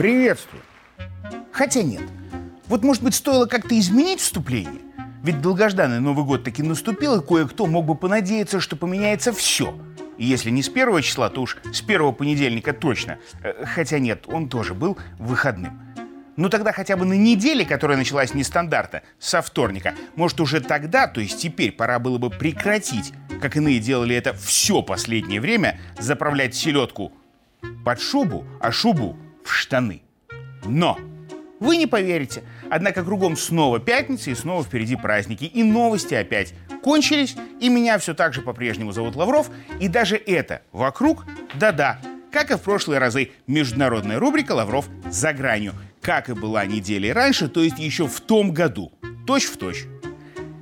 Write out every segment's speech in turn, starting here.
Приветствую. Хотя нет. Вот, может быть, стоило как-то изменить вступление? Ведь долгожданный Новый год таки наступил, и кое-кто мог бы понадеяться, что поменяется все. И если не с первого числа, то уж с первого понедельника точно. Э, хотя нет, он тоже был выходным. Ну тогда хотя бы на неделе, которая началась нестандарта, со вторника. Может уже тогда, то есть теперь, пора было бы прекратить, как иные делали это все последнее время, заправлять селедку под шубу, а шубу в штаны. Но вы не поверите. Однако кругом снова пятница и снова впереди праздники. И новости опять кончились, и меня все так же по-прежнему зовут Лавров. И даже это вокруг, да-да, как и в прошлые разы, международная рубрика «Лавров за гранью», как и была недели раньше, то есть еще в том году. Точь в точь.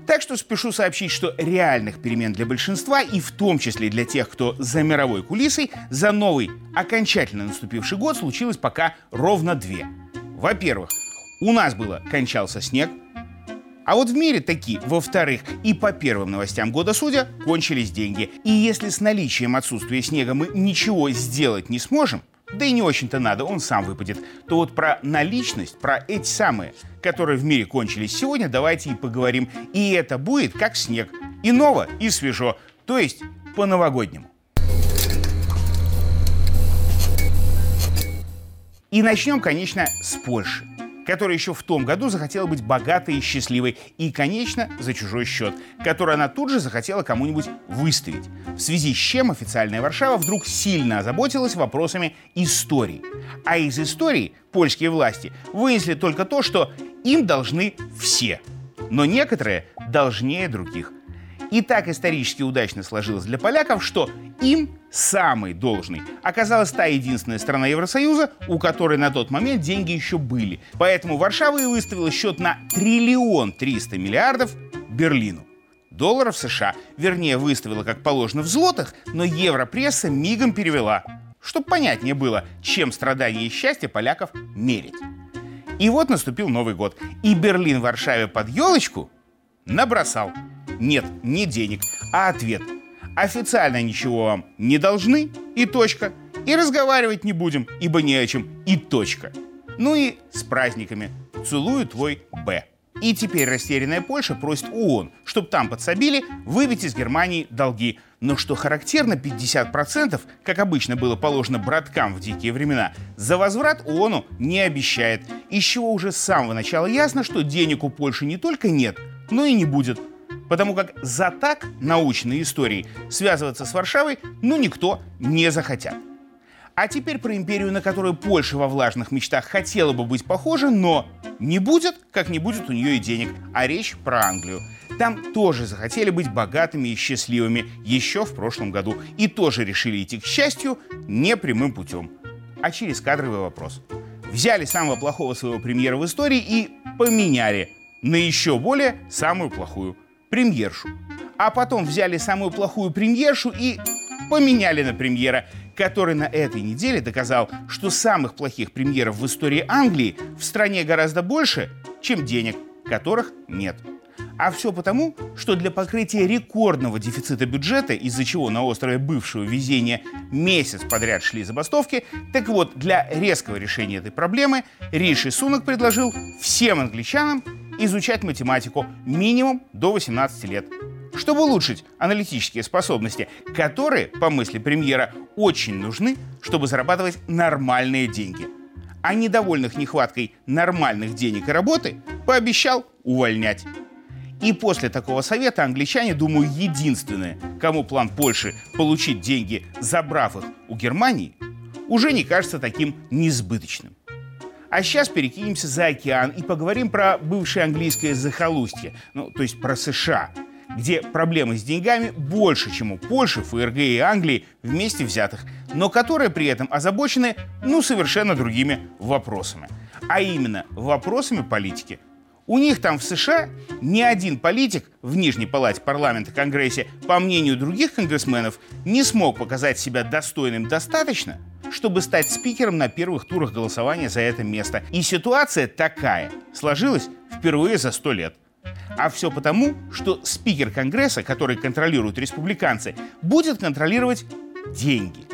Так что спешу сообщить, что реальных перемен для большинства, и в том числе для тех, кто за мировой кулисой, за новый, окончательно наступивший год случилось пока ровно две – во-первых, у нас было кончался снег, а вот в мире такие, во-вторых, и по первым новостям года судя, кончились деньги. И если с наличием отсутствия снега мы ничего сделать не сможем, да и не очень-то надо, он сам выпадет, то вот про наличность, про эти самые, которые в мире кончились сегодня, давайте и поговорим. И это будет как снег. И ново, и свежо, то есть по-новогоднему. И начнем, конечно, с Польши, которая еще в том году захотела быть богатой и счастливой, и, конечно, за чужой счет, который она тут же захотела кому-нибудь выставить. В связи с чем официальная Варшава вдруг сильно озаботилась вопросами истории. А из истории польские власти вынесли только то, что им должны все, но некоторые должнее других. И так исторически удачно сложилось для поляков, что им самый должный оказалась та единственная страна Евросоюза, у которой на тот момент деньги еще были. Поэтому Варшава и выставила счет на триллион триста миллиардов Берлину. Долларов США, вернее, выставила как положено в злотах, но европресса мигом перевела, чтобы понятнее было, чем страдания и счастье поляков мерить. И вот наступил Новый год, и Берлин Варшаве под елочку набросал – нет, не денег, а ответ. Официально ничего вам не должны и точка. И разговаривать не будем, ибо не о чем и точка. Ну и с праздниками. Целую твой Б. И теперь растерянная Польша просит ООН, чтобы там подсобили выбить из Германии долги. Но что характерно, 50%, как обычно было положено браткам в дикие времена, за возврат ООНу не обещает. Из чего уже с самого начала ясно, что денег у Польши не только нет, но и не будет потому как за так научные истории связываться с Варшавой ну никто не захотят. А теперь про империю, на которую Польша во влажных мечтах хотела бы быть похожа, но не будет, как не будет у нее и денег. А речь про Англию. Там тоже захотели быть богатыми и счастливыми еще в прошлом году. И тоже решили идти к счастью не прямым путем, а через кадровый вопрос. Взяли самого плохого своего премьера в истории и поменяли на еще более самую плохую премьершу. А потом взяли самую плохую премьершу и поменяли на премьера, который на этой неделе доказал, что самых плохих премьеров в истории Англии в стране гораздо больше, чем денег, которых нет. А все потому, что для покрытия рекордного дефицита бюджета, из-за чего на острове бывшего везения месяц подряд шли забастовки, так вот, для резкого решения этой проблемы Риши Сунок предложил всем англичанам изучать математику минимум до 18 лет, чтобы улучшить аналитические способности, которые, по мысли премьера, очень нужны, чтобы зарабатывать нормальные деньги. А недовольных нехваткой нормальных денег и работы пообещал увольнять. И после такого совета англичане, думаю, единственные, кому план Польши получить деньги, забрав их у Германии, уже не кажется таким несбыточным. А сейчас перекинемся за океан и поговорим про бывшее английское захолустье, ну, то есть про США, где проблемы с деньгами больше, чем у Польши, ФРГ и Англии вместе взятых, но которые при этом озабочены, ну, совершенно другими вопросами. А именно, вопросами политики. У них там в США ни один политик в Нижней палате парламента Конгрессе, по мнению других конгрессменов, не смог показать себя достойным достаточно, чтобы стать спикером на первых турах голосования за это место. И ситуация такая сложилась впервые за сто лет. А все потому, что спикер Конгресса, который контролируют республиканцы, будет контролировать деньги.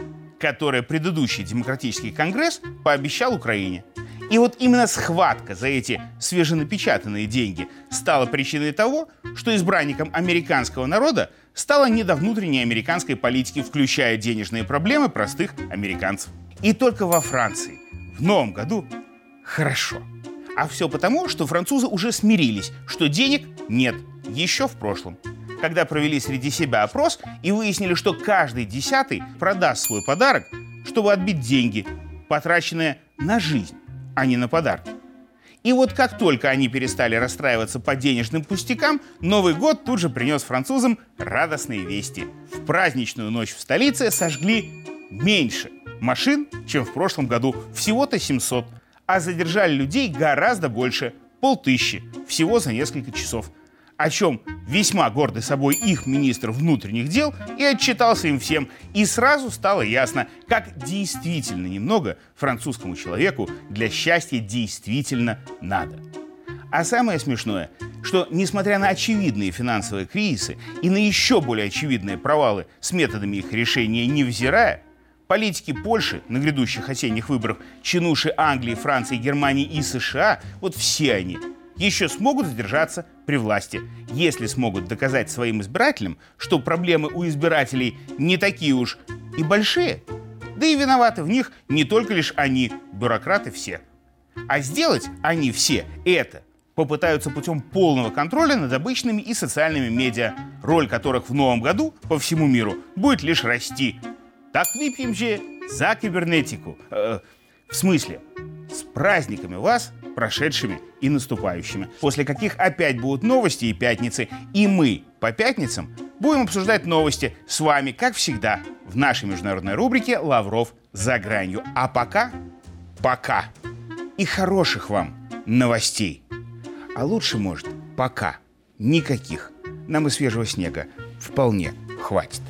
которое предыдущий демократический конгресс пообещал Украине. И вот именно схватка за эти свеженапечатанные деньги стала причиной того, что избранником американского народа стала не до внутренней американской политики, включая денежные проблемы простых американцев. И только во Франции в новом году хорошо. А все потому, что французы уже смирились, что денег нет, еще в прошлом. Когда провели среди себя опрос и выяснили, что каждый десятый продаст свой подарок, чтобы отбить деньги, потраченные на жизнь, а не на подарки. И вот как только они перестали расстраиваться по денежным пустякам, Новый год тут же принес французам радостные вести. В праздничную ночь в столице сожгли меньше машин, чем в прошлом году, всего-то 700, а задержали людей гораздо больше, полтыщи, всего за несколько часов – о чем весьма гордый собой их министр внутренних дел и отчитался им всем. И сразу стало ясно, как действительно немного французскому человеку для счастья действительно надо. А самое смешное, что несмотря на очевидные финансовые кризисы и на еще более очевидные провалы с методами их решения невзирая, Политики Польши на грядущих осенних выборах, чинуши Англии, Франции, Германии и США, вот все они еще смогут задержаться при власти, если смогут доказать своим избирателям, что проблемы у избирателей не такие уж и большие. Да и виноваты в них не только лишь они, бюрократы все. А сделать они все это попытаются путем полного контроля над обычными и социальными медиа, роль которых в новом году по всему миру будет лишь расти. Так выпьем же за кибернетику. Э, в смысле, с праздниками вас, прошедшими и наступающими, после каких опять будут новости и пятницы, и мы по пятницам будем обсуждать новости с вами, как всегда, в нашей международной рубрике «Лавров за гранью». А пока, пока. И хороших вам новостей. А лучше, может, пока. Никаких. Нам и свежего снега вполне хватит.